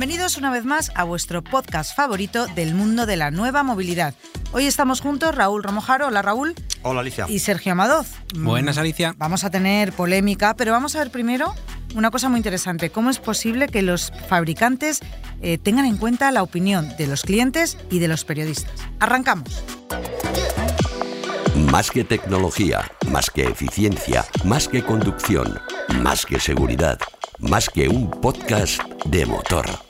Bienvenidos una vez más a vuestro podcast favorito del mundo de la nueva movilidad. Hoy estamos juntos Raúl Romojaro, hola Raúl. Hola Alicia. Y Sergio Amadoz. Buenas Alicia. Vamos a tener polémica, pero vamos a ver primero una cosa muy interesante. ¿Cómo es posible que los fabricantes eh, tengan en cuenta la opinión de los clientes y de los periodistas? Arrancamos. Más que tecnología, más que eficiencia, más que conducción, más que seguridad, más que un podcast de motor.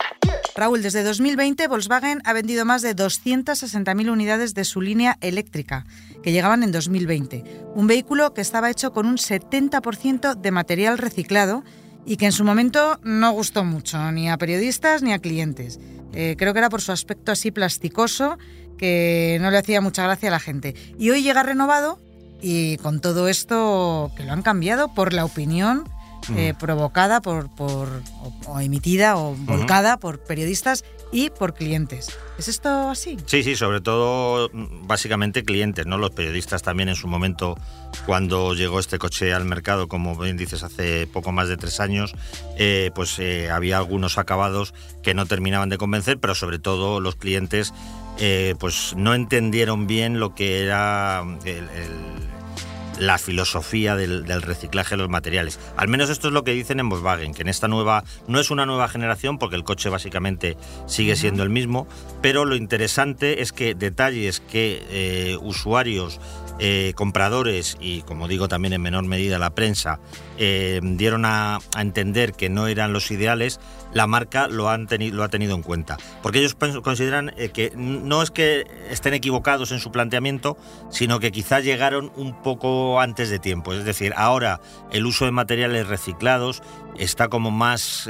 Raúl, desde 2020 Volkswagen ha vendido más de 260.000 unidades de su línea eléctrica, que llegaban en 2020. Un vehículo que estaba hecho con un 70% de material reciclado y que en su momento no gustó mucho, ni a periodistas ni a clientes. Eh, creo que era por su aspecto así plasticoso, que no le hacía mucha gracia a la gente. Y hoy llega renovado y con todo esto que lo han cambiado por la opinión eh, provocada por, por o, o emitida o volcada por periodistas y por clientes. ¿Es esto así? Sí, sí, sobre todo mm, básicamente clientes, ¿no? Los periodistas también en su momento, cuando llegó este coche al mercado, como bien dices, hace poco más de tres años, eh, pues eh, había algunos acabados que no terminaban de convencer, pero sobre todo los clientes eh, pues no entendieron bien lo que era el, el la filosofía del, del, reciclaje de los materiales. Al menos esto es lo que dicen en Volkswagen, que en esta nueva, no es una nueva generación porque el coche básicamente sigue siendo el mismo, pero lo interesante es que detalles que eh, usuarios, eh, compradores y como digo también en menor medida la prensa eh, dieron a, entender que no eran los ideales, la marca lo, han ha tenido en cuenta. Porque ellos consideran eh, que no es que estén equivocados en su planteamiento, sino que quizá llegaron un poco antes de tiempo. Es decir, ahora el uso de materiales reciclados está como más...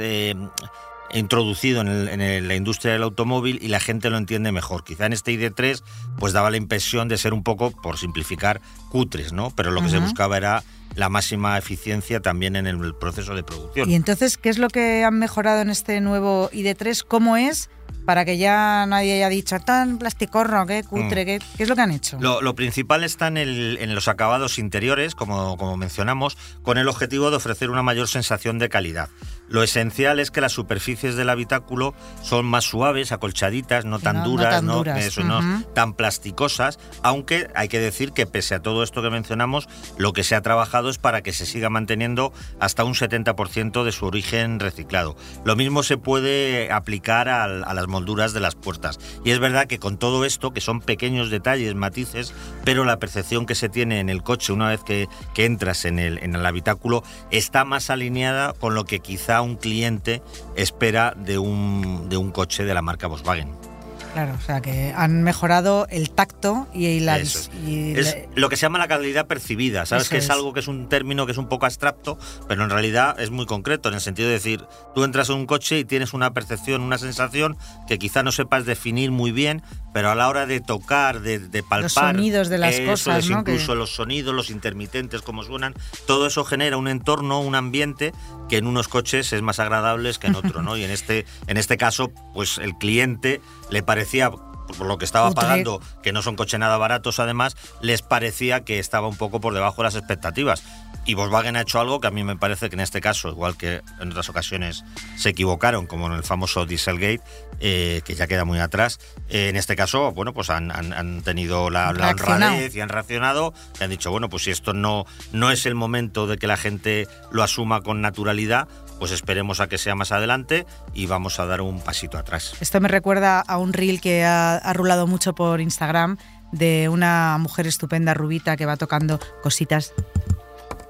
Introducido en, el, en el, la industria del automóvil y la gente lo entiende mejor. Quizá en este ID3 pues daba la impresión de ser un poco, por simplificar, cutres, ¿no? Pero lo que uh -huh. se buscaba era la máxima eficiencia también en el proceso de producción. Y entonces, ¿qué es lo que han mejorado en este nuevo ID3? ¿Cómo es? Para que ya nadie haya dicho tan plasticorro, qué cutre, mm. ¿qué, ¿qué, es lo que han hecho? Lo, lo principal está en, el, en, los acabados interiores, como, como mencionamos, con el objetivo de ofrecer una mayor sensación de calidad. Lo esencial es que las superficies del habitáculo son más suaves, acolchaditas, no tan no, duras, no, tan, no, duras. Eso, uh -huh. no tan plasticosas, aunque hay que decir que pese a todo esto que mencionamos, lo que se ha trabajado es para que se siga manteniendo hasta un 70% de su origen reciclado. Lo mismo se puede aplicar a, las molduras de las puertas. Y es verdad que con todo esto, que son pequeños detalles, matices, pero la percepción que se tiene en el coche una vez que, entras en el, habitáculo está más alineada con lo que quizá un cliente espera de un coche de la marca Volkswagen. Claro, o sea que han mejorado el tacto y, la, es. Y es lo que se llama la calidad percibida, sabes que es, es, algo que es un término que es un poco abstracto, pero en realidad es muy concreto en el sentido de decir, tú entras en un coche y tienes una percepción, una sensación que quizá no sepas definir muy bien, pero a la hora de tocar, de, de palpar, los sonidos de las cosas, es, ¿no? incluso que... los sonidos, los intermitentes, cómo suenan, todo eso genera un entorno, un ambiente que en unos coches es más agradable que en otro, ¿no? Y en este, en este caso, pues el cliente le parecía por lo que estaba pagando, que no son coches nada baratos además, les parecía que estaba un poco por debajo de las expectativas. Y Volkswagen ha hecho algo que a mí me parece que en este caso, igual que en otras ocasiones se equivocaron, como en el famoso Dieselgate, eh, que ya queda muy atrás, eh, en este caso, bueno, pues han, han, han tenido la, la honradez y han reaccionado, y han dicho, bueno, pues si esto no, no es el momento de que la gente lo asuma con naturalidad, pues esperemos a que sea más adelante y vamos a dar un pasito atrás. Esto me recuerda a un reel que ha, ha rulado mucho por Instagram de una mujer estupenda rubita que va tocando cositas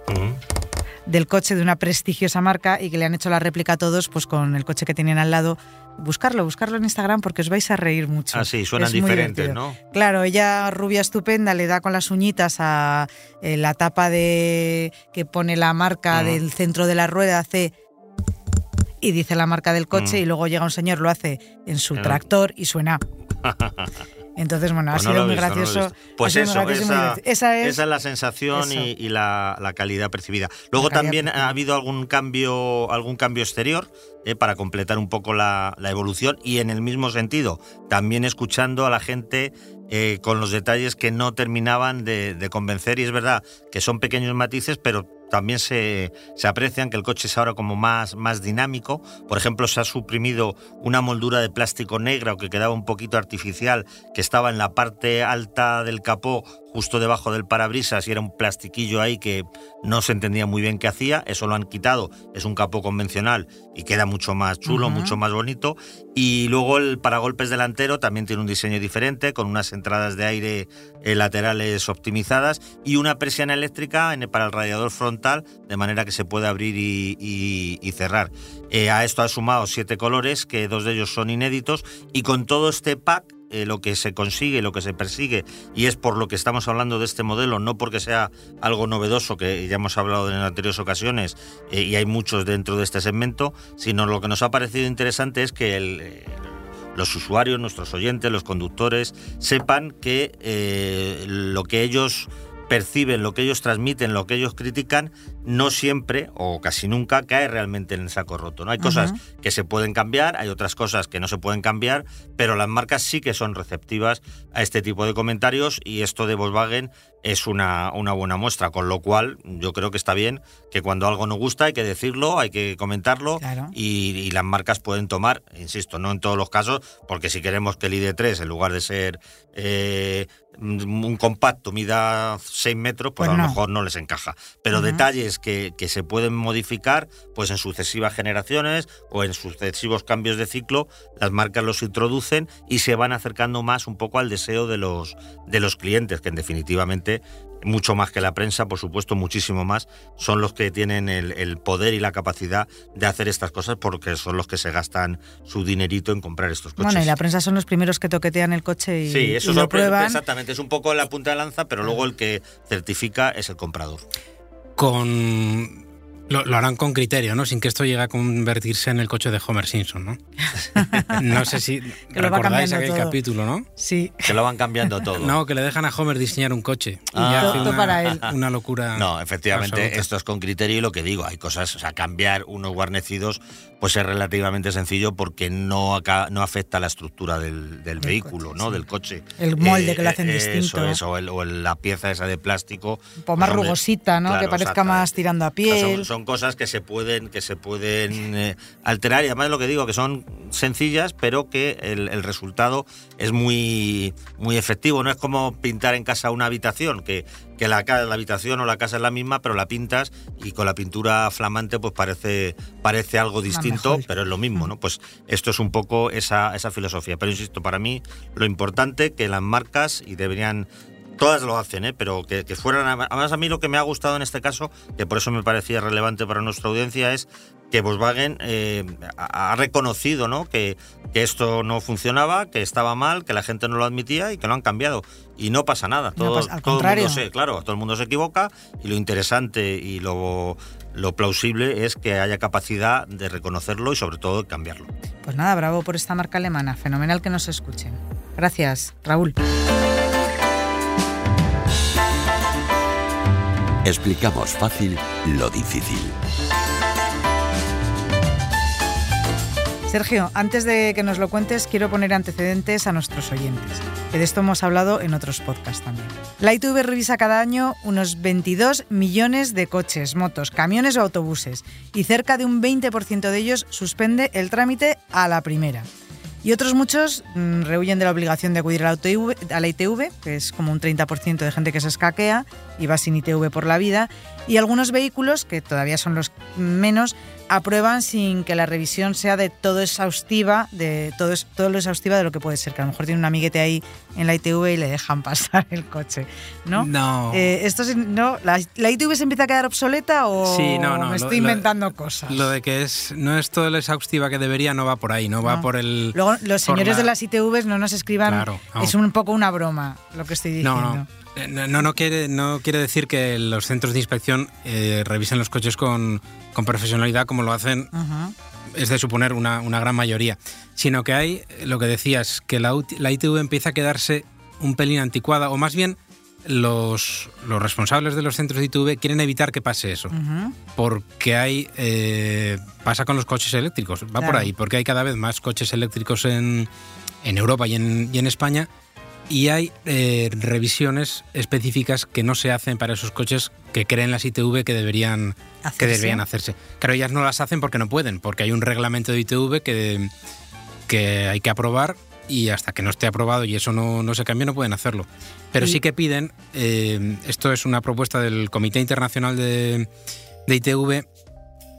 uh -huh. del coche de una prestigiosa marca y que le han hecho la réplica a todos pues con el coche que tienen al lado buscarlo, buscarlo en Instagram porque os vais a reír mucho. Ah, sí, suenan es diferentes, ¿no? Claro, ella rubia estupenda le da con las uñitas a eh, la tapa de que pone la marca uh -huh. del centro de la rueda, hace y dice la marca del coche Mm. y luego llega un señor, lo hace en su En- tractor y suena. Entonces, bueno, Pues ha sido muy visto, gracioso. Pues ha sido muy eso, gracioso y muy esa, es, esa es la sensación y, eso. y la, la calidad percibida. Luego calidad también percibida. ha habido algún cambio, algún cambio exterior eh, para completar un poco la, la evolución y en el mismo sentido, también escuchando a la gente eh, con los detalles que no terminaban de, de convencer y es verdad que son pequeños matices, pero también se, se aprecian que el coche es ahora como más, más dinámico. Por ejemplo, se ha suprimido una moldura de plástico negra o que quedaba un poquito artificial, que estaba en la parte alta del capó, justo debajo del parabrisas, y era un plastiquillo ahí que no se entendía muy bien qué hacía. Eso lo han quitado. Es un capó convencional y queda mucho más chulo, mucho más bonito. Y luego el paragolpes delantero también tiene un diseño diferente, con unas entradas de aire eh, laterales optimizadas y una presión eléctrica en- para el radiador frontal, de manera que se puede abrir y, y- y cerrar. Eh, a esto ha sumado siete colores, que dos de ellos son inéditos, y con todo este pack eh, lo que se consigue, lo que se persigue, y es por lo que estamos hablando de este modelo, no porque sea algo novedoso, que ya hemos hablado en anteriores ocasiones, eh, y hay muchos dentro de este segmento, sino lo que nos ha parecido interesante es que eh, los usuarios, nuestros oyentes, los conductores, sepan que lo que ellos perciben, lo que ellos transmiten, lo que ellos critican, no siempre o casi nunca cae realmente en el saco roto. ¿no? Hay cosas que se pueden cambiar, hay otras cosas que no se pueden cambiar, pero las marcas sí que son receptivas a este tipo de comentarios y esto de Volkswagen es una, una buena muestra, con lo cual yo creo que está bien que cuando algo no gusta hay que decirlo, hay que comentarlo Claro. y, y las marcas pueden tomar, insisto, no en todos los casos, porque si queremos que el ID3, en lugar de ser eh, un compacto, mida 6 metros, pues, Pues a lo no. mejor no les encaja. Pero detalles que, que se pueden modificar pues en sucesivas generaciones o en sucesivos cambios de ciclo, las marcas los introducen y se van acercando más un poco al deseo de los, de los clientes, que en definitivamente mucho más que la prensa, por supuesto, muchísimo más, son los que tienen el, el poder y la capacidad de hacer estas cosas porque son los que se gastan su dinerito en comprar estos coches. Bueno, y la prensa son los primeros que toquetean el coche y, Sí, eso y lo prueban. exactamente, es un poco la punta de lanza, pero luego el que certifica es el comprador. Con. Lo, lo harán con criterio, ¿no? Sin que esto llegue a convertirse en el coche de Homer Simpson, ¿no? No sé si lo va recordáis cambiando aquel todo. capítulo, ¿no? Sí. Se lo van cambiando todo. No, que le dejan a Homer diseñar un coche. Ah. y hace Todo una, para él. una locura. No, efectivamente, absoluta. esto es con criterio y lo que digo, hay cosas, o sea, cambiar unos guarnecidos pues es relativamente sencillo porque no, aca- no afecta la estructura del, del vehículo, coche, ¿no? sí. Del coche. El molde que lo hacen eh, distinto. Eso, eso, o, el- o el- la pieza esa de plástico. Un poco más pues, hombre, rugosita, ¿no? claro, que parezca más tirando a O sea, piel. son, son cosas que se pueden, que se pueden eh, alterar y además lo que digo, que son sencillas, pero que el, el resultado es muy, muy efectivo. No es como pintar en casa una habitación, que, que la, la habitación o la casa es la misma, pero la pintas y con la pintura flamante pues parece, parece algo distinto, pero es lo mismo, ¿no? Pues esto es un poco esa, esa filosofía. Pero insisto, para mí lo importante que las marcas, y deberían Todas lo hacen, ¿eh? pero que, que fueran. Además, a mí lo que me ha gustado en este caso, que por eso me parecía relevante para nuestra audiencia, es que Volkswagen eh, ha reconocido ¿no? que, que esto no funcionaba, que estaba mal, que la gente no lo admitía y que lo han cambiado. Y no pasa nada. No Todo, pasa- al todo el contrario. mundo se, claro, todo el mundo se equivoca y lo interesante y lo, lo plausible es que haya capacidad de reconocerlo y sobre todo de cambiarlo. Pues nada, bravo por esta marca alemana. Fenomenal que nos escuchen. Gracias, Raúl. Explicamos fácil lo difícil. Sergio, antes de que nos lo cuentes, quiero poner antecedentes a nuestros oyentes, que de esto hemos hablado en otros podcasts también. La ITV revisa cada año unos 22 millones de coches, motos, camiones o autobuses, y cerca de un 20% de ellos suspende el trámite a la primera. Y otros muchos mm, rehuyen de la obligación de acudir a la, ITV, a la ITV, que es como un 30% de gente que se escaquea y va sin ITV por la vida, y algunos vehículos, que todavía son los menos, aprueban sin que la revisión sea de todo exhaustiva, de todo, es- todo lo exhaustiva de lo que puede ser, que a lo mejor tiene un amiguete ahí en la ITV y le dejan pasar el coche, ¿no? No. Eh, esto sí- no ¿la, la ITV se empieza a quedar obsoleta o Sí, no, no, me lo- estoy lo- inventando cosas? Lo de que es no es todo lo exhaustiva que debería, no va por ahí, no, va No. por el. Luego, los señores la- de las ITVs no nos escriban. Claro, no. Es un poco una broma lo que estoy diciendo. No, no. Eh, No, no, no quiere, no quiere decir que los centros de inspección eh, revisen los coches con, con profesionalidad como lo hacen Ajá. es de suponer una, una gran mayoría, sino que hay, lo que decías, que la, la ITV empieza a quedarse un pelín anticuada, o más bien los, los responsables de los centros de ITV quieren evitar que pase eso. Ujú. Porque hay. eh, pasa con los coches eléctricos. Va por Claro. ahí, porque hay cada vez más coches eléctricos en, en Europa y en, y en España. Y hay eh, revisiones específicas que no se hacen para esos coches que creen las ITV que deberían, que Hacerse. deberían hacerse. Claro, ellas no las hacen porque no pueden, porque hay un reglamento de ITV que, que hay que aprobar y hasta que no esté aprobado y eso no, no se cambie no pueden hacerlo. Pero Y- sí que piden, eh, esto es una propuesta del Comité Internacional de, de ITV,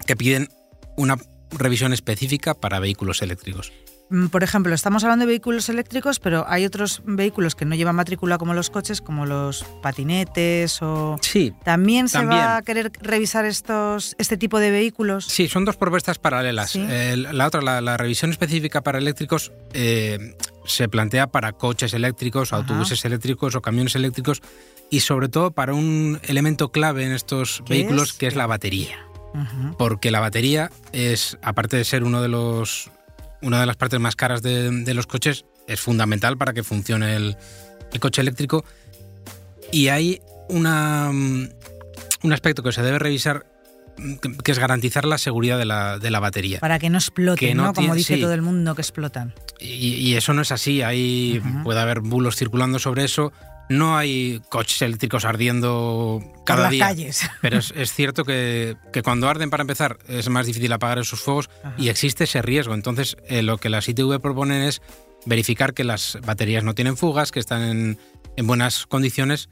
que piden una revisión específica para vehículos eléctricos. Mm, Por ejemplo, estamos hablando de vehículos eléctricos, pero hay otros vehículos que no llevan matrícula como los coches, como los patinetes o... Sí, ¿También se También. va a querer revisar estos, este tipo de vehículos? Sí, son dos propuestas paralelas. Sí. Eh, la otra, la, la revisión específica para eléctricos, eh, se plantea para coches eléctricos, Ajá. autobuses eléctricos o camiones eléctricos y sobre todo para un elemento clave en estos ¿Qué vehículos es? que es la batería. Porque la batería es, aparte de ser uno de los, una de las partes más caras de, de los coches, es fundamental para que funcione el, el coche eléctrico. Y hay una, mm, un aspecto que se debe revisar, mm, que- que es garantizar la seguridad de la, de la batería. Para que no exploten, Que no ¿no? Como dice sí. todo el mundo que explotan. Y, y eso no es así. Hay, Ujú. Puede haber bulos circulando sobre eso. No hay coches eléctricos ardiendo Por cada las día. calles. Pero es, es cierto que, que cuando arden, para empezar, es más difícil apagar esos fuegos Ajá. y existe ese riesgo. Entonces, eh, lo que las ITV proponen es verificar que las baterías no tienen fugas, que están en, en buenas condiciones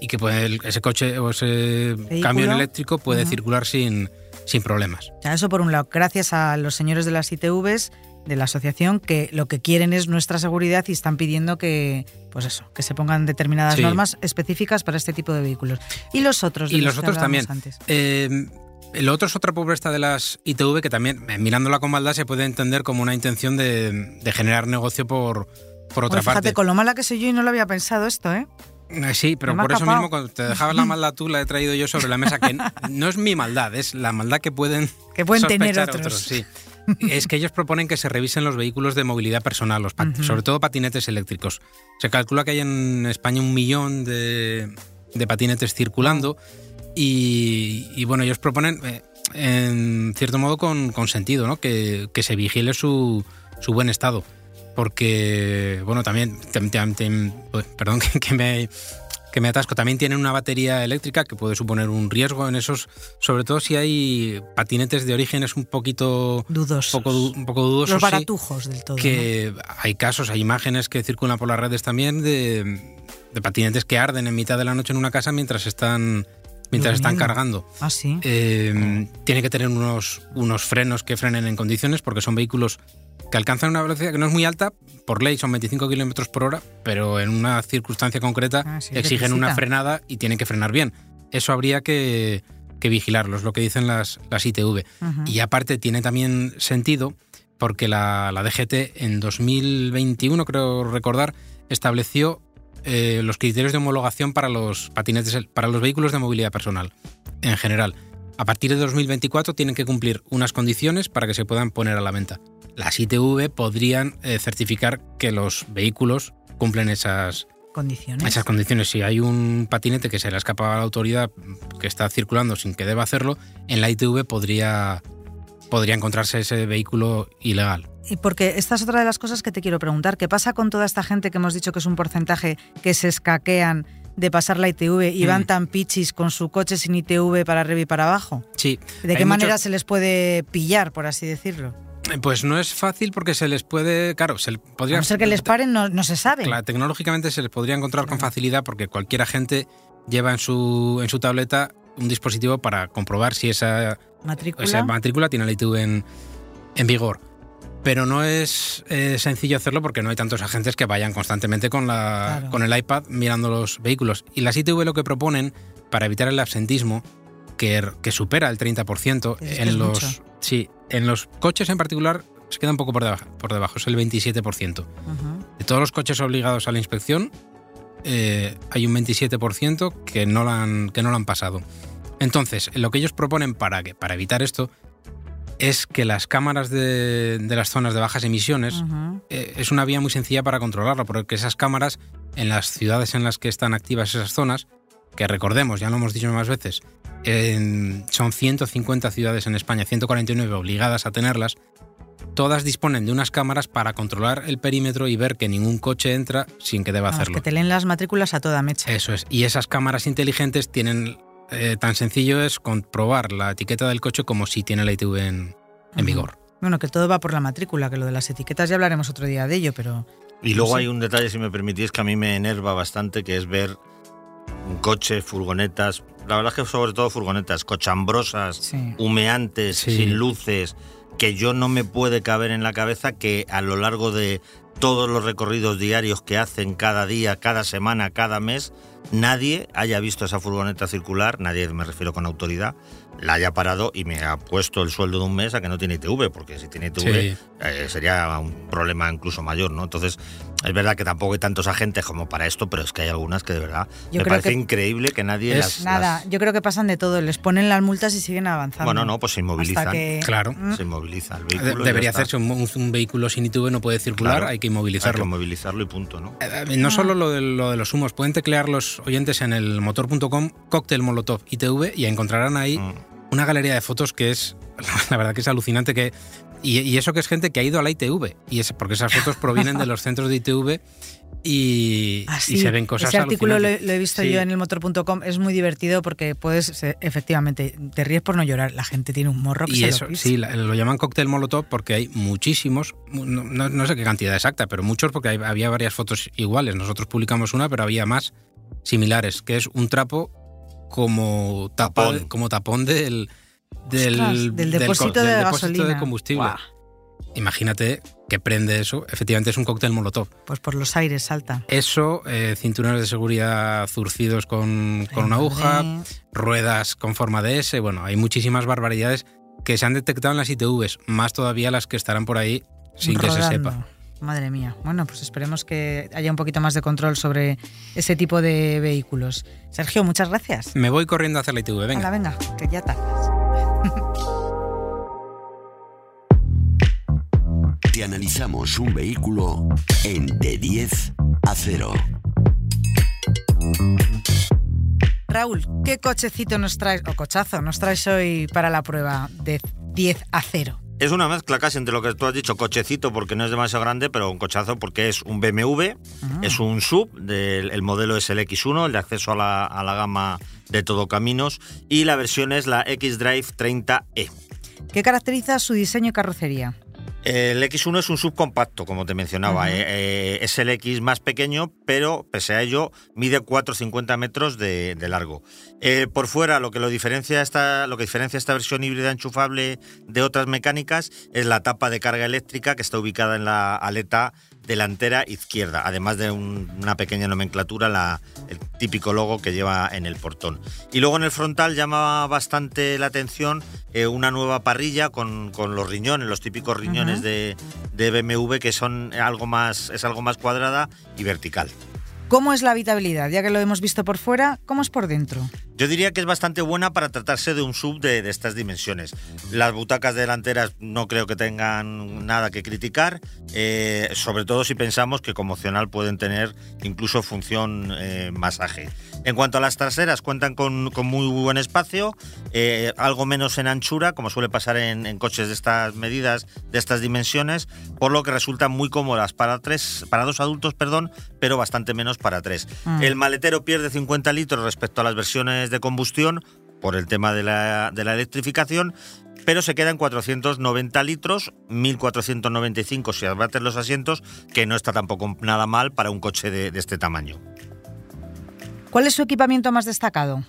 y que puede, ese coche o ese camión eléctrico puede circular sin, sin problemas. O sea, eso por un lado, gracias a los señores de las ITVs, de la asociación, que lo que quieren es nuestra seguridad y están pidiendo que, pues eso, que se pongan determinadas Sí. normas específicas para este tipo de vehículos. Y los otros. de Y los los otros también. antes. Eh, lo otro es otra propuesta de las ITV que también, eh, mirándola con maldad, se puede entender como una intención de, de generar negocio por, por otra Bueno, fíjate, parte. con lo mala que soy yo y no lo había pensado esto, ¿eh? Eh, Sí, pero por eso mismo cuando te dejabas la maldad tú la he traído yo sobre la mesa, que no es mi maldad, es la maldad que pueden, Que pueden tener sospechar otros. sí. Es que ellos proponen que se revisen los vehículos de movilidad personal, los sobre todo patinetes eléctricos. Se calcula que hay en España un millón de, de patinetes circulando y, y, bueno, ellos proponen, eh, en cierto modo, con, con sentido, ¿no? que, que se vigile su, su buen estado. Porque, bueno, también, perdón que, que me, que me atasco, también tienen una batería eléctrica que puede suponer un riesgo en esos, sobre todo si hay patinetes de orígenes un poquito, Dudosos. poco, un poco dudosos. los sí, baratujos del todo. ¿no? que hay casos, hay imágenes que circulan por las redes también de, de patinetes que arden en mitad de la noche en una casa mientras están, mientras están cargando. Ah, sí. Eh, tiene que tener unos, unos frenos que frenen en condiciones porque son vehículos que alcanzan una velocidad que no es muy alta, por ley son 25 kilómetros por hora, pero en una circunstancia concreta Ah, sí, exigen una frenada y tienen que frenar bien. Eso habría que, que vigilarlo, es lo que dicen las, las ITV. Y aparte tiene también sentido porque la, la DGT en 2021, creo recordar, estableció eh, los criterios de homologación para los patinetes, para los vehículos de movilidad personal en general. A partir de 2024 tienen que cumplir unas condiciones para que se puedan poner a la venta. Las ITV podrían eh, certificar que los vehículos cumplen esas, Condiciones. esas condiciones. Si hay un patinete que se le ha escapado a la autoridad que está circulando sin que deba hacerlo, en la ITV podría, podría encontrarse ese vehículo ilegal. Y porque esta es otra de las cosas que te quiero preguntar. ¿Qué pasa con toda esta gente que hemos dicho que es un porcentaje que se escaquean de pasar la ITV y Mm. van tan pichis con su coche sin ITV para arriba y para abajo? Sí. ¿De qué manera se les puede pillar, por así decirlo? Pues no es fácil porque se les puede. Claro, se le A podría. no ser que les paren, no, no se sabe. Claro, tecnológicamente se les podría encontrar con facilidad porque cualquier agente lleva en su, en su tableta un dispositivo para comprobar si esa, Matrícula. esa matrícula tiene la ITV en, en vigor. Pero no es eh, sencillo hacerlo porque no hay tantos agentes que vayan constantemente con, la, Claro. con el iPad mirando los vehículos. Y las ITV lo que proponen para evitar el absentismo, que, que supera el 30%, Es que en los, mucho. sí, en los coches en particular se queda un poco por debajo, por debajo es el 27%. Ujú. De todos los coches obligados a la inspección, eh, hay un 27% que no, la han, que no lo han pasado. Entonces, lo que ellos proponen para, que, para evitar esto es que las cámaras de, de las zonas de bajas emisiones eh, es una vía muy sencilla para controlarlo, porque esas cámaras en las ciudades en las que están activas esas zonas, que recordemos, ya lo hemos dicho más veces, en- son 150 ciudades en España, 149 obligadas a tenerlas, todas disponen de unas cámaras para controlar el perímetro y ver que ningún coche entra sin que deba Vamos, hacerlo. que te leen las matrículas a toda mecha. Eso es. Y esas cámaras inteligentes tienen eh, tan sencillo es comprobar la etiqueta del coche como si tiene la ITV en, vigor. Bueno, que todo va por la matrícula, que lo de las etiquetas ya hablaremos otro día de ello, pero Y luego hay un detalle, si me permitís, que a mí me enerva bastante, que es ver coche, furgonetas, la verdad es que sobre todo furgonetas, cochambrosas, sí. humeantes, Sí. sin luces, que yo no me puede caber en la cabeza que a lo largo de todos los recorridos diarios que hacen cada día, cada semana, cada mes, nadie haya visto esa furgoneta circular, nadie me refiero con autoridad, la haya parado y me ha puesto el sueldo de un mes a que no tiene ITV, porque si tiene ITV Sí. eh, sería un problema incluso mayor, ¿no? Entonces, es verdad que tampoco hay tantos agentes como para esto, pero es que hay algunas que de verdad Yo me parece que- increíble que nadie Es- las, Nada, las- yo creo que pasan de todo, les ponen las multas y siguen avanzando. Bueno, no, pues se inmovilizan. Que- Claro. Mm, Se inmoviliza el vehículo. debería hacerse un, un- un vehículo sin ITV no puede circular, Claro. hay que Hay que inmovilizarlo. movilizarlo y punto, ¿no? Eh, No solo lo de, lo de los humos, pueden teclear los oyentes en el motor.com cóctel molotov ITV y encontrarán ahí Mm. Una galería de fotos que es, la verdad que es alucinante que y, y eso que es gente que ha ido a la ITV y es porque esas fotos provienen de los centros de ITV y, Ah, y se ven cosas Ese artículo lo, he visto Sí. yo en el motor.com, es muy divertido porque puedes, efectivamente, te ríes por no llorar, la gente tiene un morro que Y se eso, lo sí, lo llaman cóctel molotov porque hay muchísimos, mu- no, no- no sé qué cantidad exacta, pero muchos porque hay- había varias fotos iguales. Nosotros publicamos una, pero había más similares, que es un trapo como, Tapón. como tapón del, del, Ostras, del depósito de del gasolina. de combustible. Imagínate que prende eso, efectivamente es un cóctel molotov. pues por los aires salta. Eso, eh, cinturones de seguridad zurcidos con, con una aguja, madre. ruedas con forma de S, bueno, hay muchísimas barbaridades que se han detectado en las ITVs, más todavía las que estarán por ahí sin que se sepa. Madre mía. Bueno, pues esperemos que haya un poquito más de control sobre ese tipo de vehículos. Sergio, muchas gracias. Me voy corriendo a hacer la ITV, venga. Hala, venga, que ya tardas. Te analizamos un vehículo en de 10 a 0. Raúl, ¿qué cochecito nos traes, o cochazo, nos traes hoy para la prueba de 10 a 0? Es una mezcla casi entre lo que tú has dicho, cochecito porque no es demasiado grande, pero un cochazo porque es un BMW, Ah. es un sub, del, el modelo es el X1, el de acceso a la, a la gama de todo caminos, y la versión es la X-Drive 30E. ¿Qué caracteriza su diseño y carrocería? El X1 es un subcompacto, como te mencionaba. Eh, eh, es el X más pequeño, pero pese a ello mide 4,50 metros de, de largo. Eh, por fuera, lo que lo diferencia esta, lo que diferencia esta versión híbrida enchufable de otras mecánicas es la tapa de carga eléctrica que está ubicada en la aleta delantera izquierda, además de un- una pequeña nomenclatura, la, el típico logo que lleva en el portón. Y luego en el frontal llama bastante la atención eh, una nueva parrilla con, con los riñones, los típicos riñones de, de BMW que son algo más, es algo más cuadrada y vertical. ¿Cómo es la habitabilidad? Ya que lo hemos visto por fuera, ¿cómo es por dentro? Yo diría que es bastante buena para tratarse de un sub de, de estas dimensiones. Las butacas delanteras no creo que tengan nada que criticar, eh, sobre todo si pensamos que como opcional pueden tener incluso función eh, masaje. En cuanto a las traseras, cuentan con, con muy buen espacio, eh, algo menos en anchura, como suele pasar en, en coches de estas medidas, de estas dimensiones, por lo que resultan muy cómodas para, tres, para dos adultos, perdón, pero bastante menos para tres. Mm. El maletero pierde 50 litros respecto a las versiones de combustión por el tema de la, de la electrificación, pero se queda en 490 litros, 1495 si abates los asientos, que no está tampoco nada mal para un coche de, de este tamaño. ¿Cuál es su equipamiento más destacado?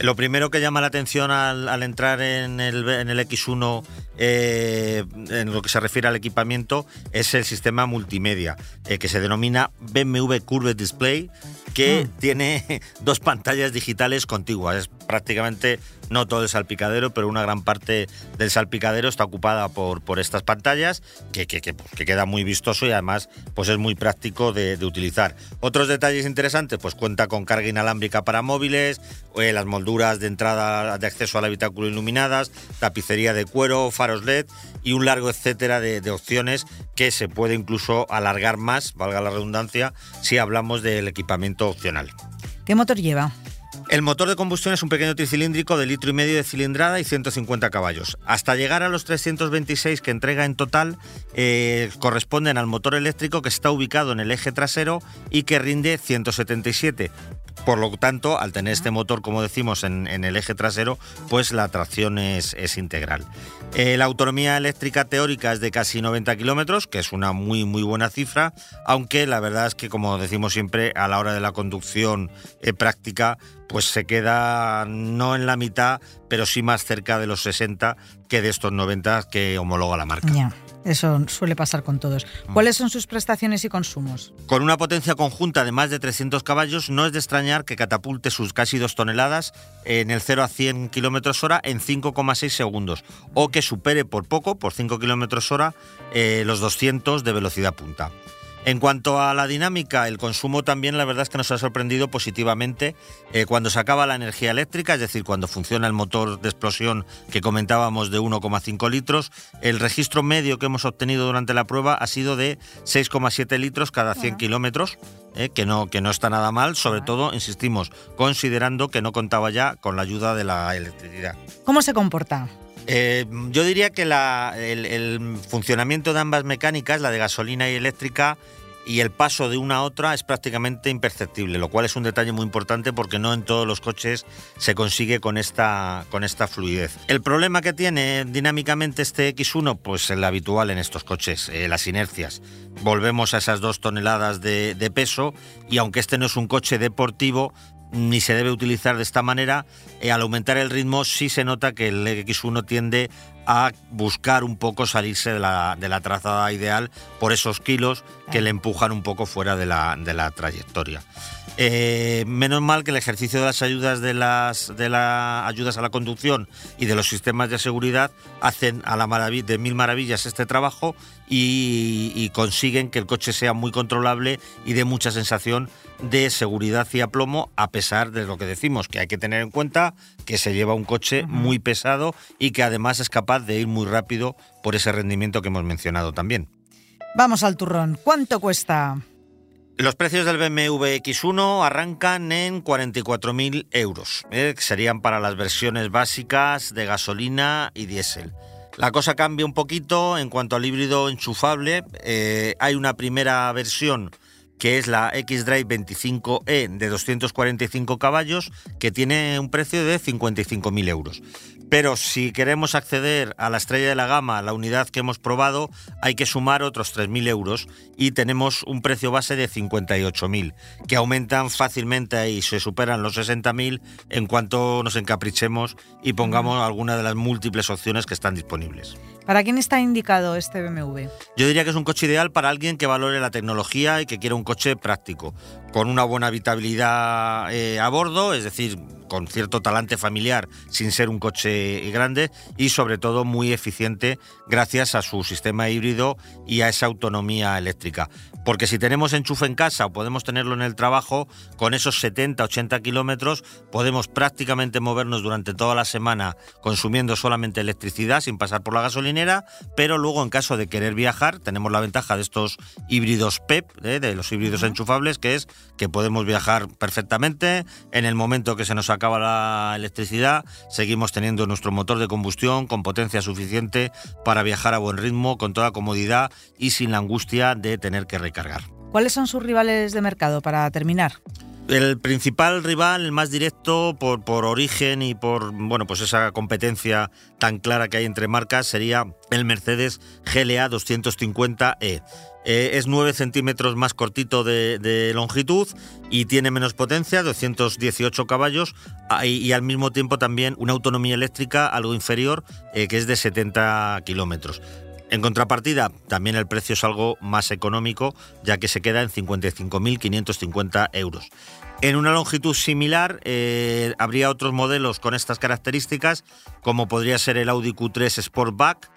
Lo primero que llama la atención al, al entrar en el, en el X1 eh, en lo que se refiere al equipamiento es el sistema multimedia, eh, que se denomina BMW Curve Display, que Mm. tiene dos pantallas digitales contiguas. Prácticamente no todo el salpicadero, pero una gran parte del salpicadero está ocupada por, por estas pantallas, que, que, que, que queda muy vistoso y además pues es muy práctico de, de utilizar. Otros detalles interesantes, pues cuenta con carga inalámbrica para móviles, eh, las molduras de entrada de acceso al habitáculo iluminadas, tapicería de cuero, faros LED y un largo etcétera de, de opciones que se puede incluso alargar más, valga la redundancia, si hablamos del equipamiento opcional. ¿Qué motor lleva? El motor de combustión es un pequeño tricilíndrico de litro y medio de cilindrada y 150 caballos. Hasta llegar a los 326 que entrega en total, eh, corresponden al motor eléctrico que está ubicado en el eje trasero y que rinde 177. Por lo tanto, al tener este motor, como decimos, en, en el eje trasero, pues la tracción es, es integral. Eh, la autonomía eléctrica teórica es de casi 90 kilómetros, que es una muy muy buena cifra, aunque la verdad es que, como decimos siempre, a la hora de la conducción eh, práctica, pues se queda no en la mitad, pero sí más cerca de los 60 que de estos 90 que homologa la marca. Eso suele pasar con todos. ¿Cuáles son sus prestaciones y consumos? Con una potencia conjunta de más de 300 caballos, no es de extrañar que catapulte sus casi 2 toneladas en el 0 a 100 kilómetros hora en 5,6 segundos, o que supere por poco, por 5 kilómetros hora, eh, los 200 de velocidad punta. En cuanto a la dinámica, el consumo también la verdad es que nos ha sorprendido positivamente eh, cuando se acaba la energía eléctrica, es decir, cuando funciona el motor de explosión que comentábamos de 1,5 litros, el registro medio que hemos obtenido durante la prueba ha sido de 6,7 litros cada 100 kilómetros, eh, que, no, que no está nada mal, sobre todo, insistimos, considerando que no contaba ya con la ayuda de la electricidad. ¿Cómo se comporta? Eh, yo diría que el, funcionamiento de ambas mecánicas, la de gasolina y eléctrica, y el paso de una a otra es prácticamente imperceptible, lo cual es un detalle muy importante porque no en todos los coches se consigue con esta, con esta fluidez. El problema que tiene dinámicamente este X1, pues el habitual en estos coches, eh, las inercias. Volvemos a esas dos toneladas de peso y aunque este no es un coche deportivo, ni se debe utilizar de esta manera, eh, al aumentar el ritmo sí se nota que el X1 tiende a buscar un poco salirse de la, de la trazada ideal por esos kilos que le empujan un poco fuera de la, de la trayectoria. Eh, menos mal que el ejercicio de las ayudas de las de las ayudas a la conducción y de los sistemas de seguridad hacen a la de mil maravillas este trabajo y, y consiguen que el coche sea muy controlable y de mucha sensación de seguridad y aplomo, a pesar de lo que decimos, que hay que tener en cuenta que se lleva un coche muy pesado y que además es capaz de ir muy rápido por ese rendimiento que hemos mencionado también. Vamos al turrón. ¿Cuánto cuesta? Los precios del BMW X1 arrancan en 44.000 euros, ¿eh? serían para las versiones básicas de gasolina y diésel. La cosa cambia un poquito en cuanto al híbrido enchufable. Eh, hay una primera versión que es la X-Drive 25E de 245 caballos, que tiene un precio de 55.000 euros. Pero si queremos acceder a la estrella de la gama, la unidad que hemos probado, hay que sumar otros 3.000 euros y tenemos un precio base de 58.000, que aumentan fácilmente y se superan los 60.000 en cuanto nos encaprichemos y pongamos alguna de las múltiples opciones que están disponibles. ¿Para quién está indicado este BMW? Yo diría que es un coche ideal para alguien que valore la tecnología y que quiera un coche práctico, con una buena habitabilidad eh, a bordo, es decir, con cierto talante familiar sin ser un coche grande y sobre todo muy eficiente gracias a su sistema híbrido y a esa autonomía eléctrica. Porque si tenemos enchufe en casa o podemos tenerlo en el trabajo, con esos 70-80 kilómetros podemos prácticamente movernos durante toda la semana consumiendo solamente electricidad sin pasar por la gasolinera, pero luego en caso de querer viajar tenemos la ventaja de estos híbridos PEP, ¿eh? de los híbridos enchufables, que es que podemos viajar perfectamente en el momento que se nos acaba la electricidad, seguimos teniendo nuestro motor de combustión con potencia suficiente para viajar a buen ritmo, con toda comodidad y sin la angustia de tener que recargar. ¿Cuáles son sus rivales de mercado para terminar? El principal rival, el más directo por, por origen y por bueno pues esa competencia tan clara que hay entre marcas, sería el Mercedes GLA 250E. Eh, es 9 centímetros más cortito de, de longitud y tiene menos potencia, 218 caballos, ah, y, y al mismo tiempo también una autonomía eléctrica algo inferior, eh, que es de 70 kilómetros. En contrapartida, también el precio es algo más económico, ya que se queda en 55.550 euros. En una longitud similar, eh, habría otros modelos con estas características, como podría ser el Audi Q3 Sportback,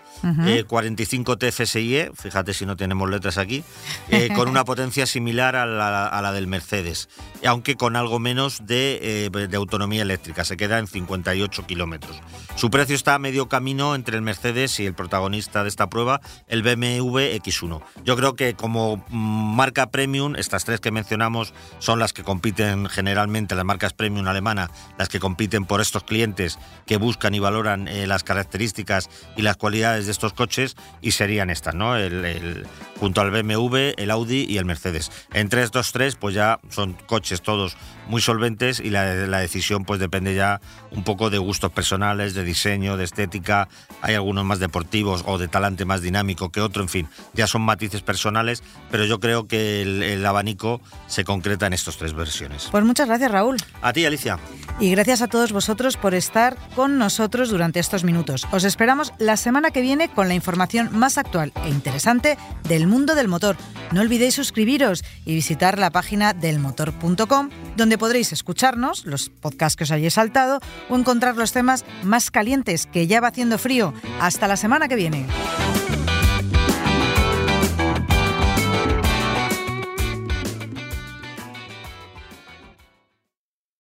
45 eh, TFSIe, fíjate si no tenemos letras aquí, eh, con una potencia similar a la, del Mercedes, aunque con algo menos de, de autonomía eléctrica, se queda en 58 kilómetros. Su precio está a medio camino entre el Mercedes y el protagonista de esta prueba, el BMW X1. Yo creo que como marca premium, estas tres que mencionamos son las que compiten generalmente las marcas premium alemana, las que compiten por estos clientes que buscan y valoran eh, las características y las cualidades de estos coches y serían estas, ¿no? El, junto al BMW, el Audi y el Mercedes. Entre estos tres, pues ya son coches todos muy solventes y la, la decisión pues depende ya un poco de gustos personales, de diseño, de estética. Hay algunos más deportivos o de talante más dinámico que otro, en fin, ya son matices personales, pero yo creo que el abanico se concreta en estas tres versiones. Pues muchas gracias, Raúl. A ti, Alicia. Y gracias a todos vosotros por estar con nosotros durante estos minutos. Os esperamos la semana que viene con la información más actual e interesante del mundo del motor. No olvidéis suscribiros y visitar la página delmotor.com, podréis escucharnos, los podcasts que os hayáis saltado, o encontrar los temas más calientes, que ya va haciendo frío. Hasta la semana que viene.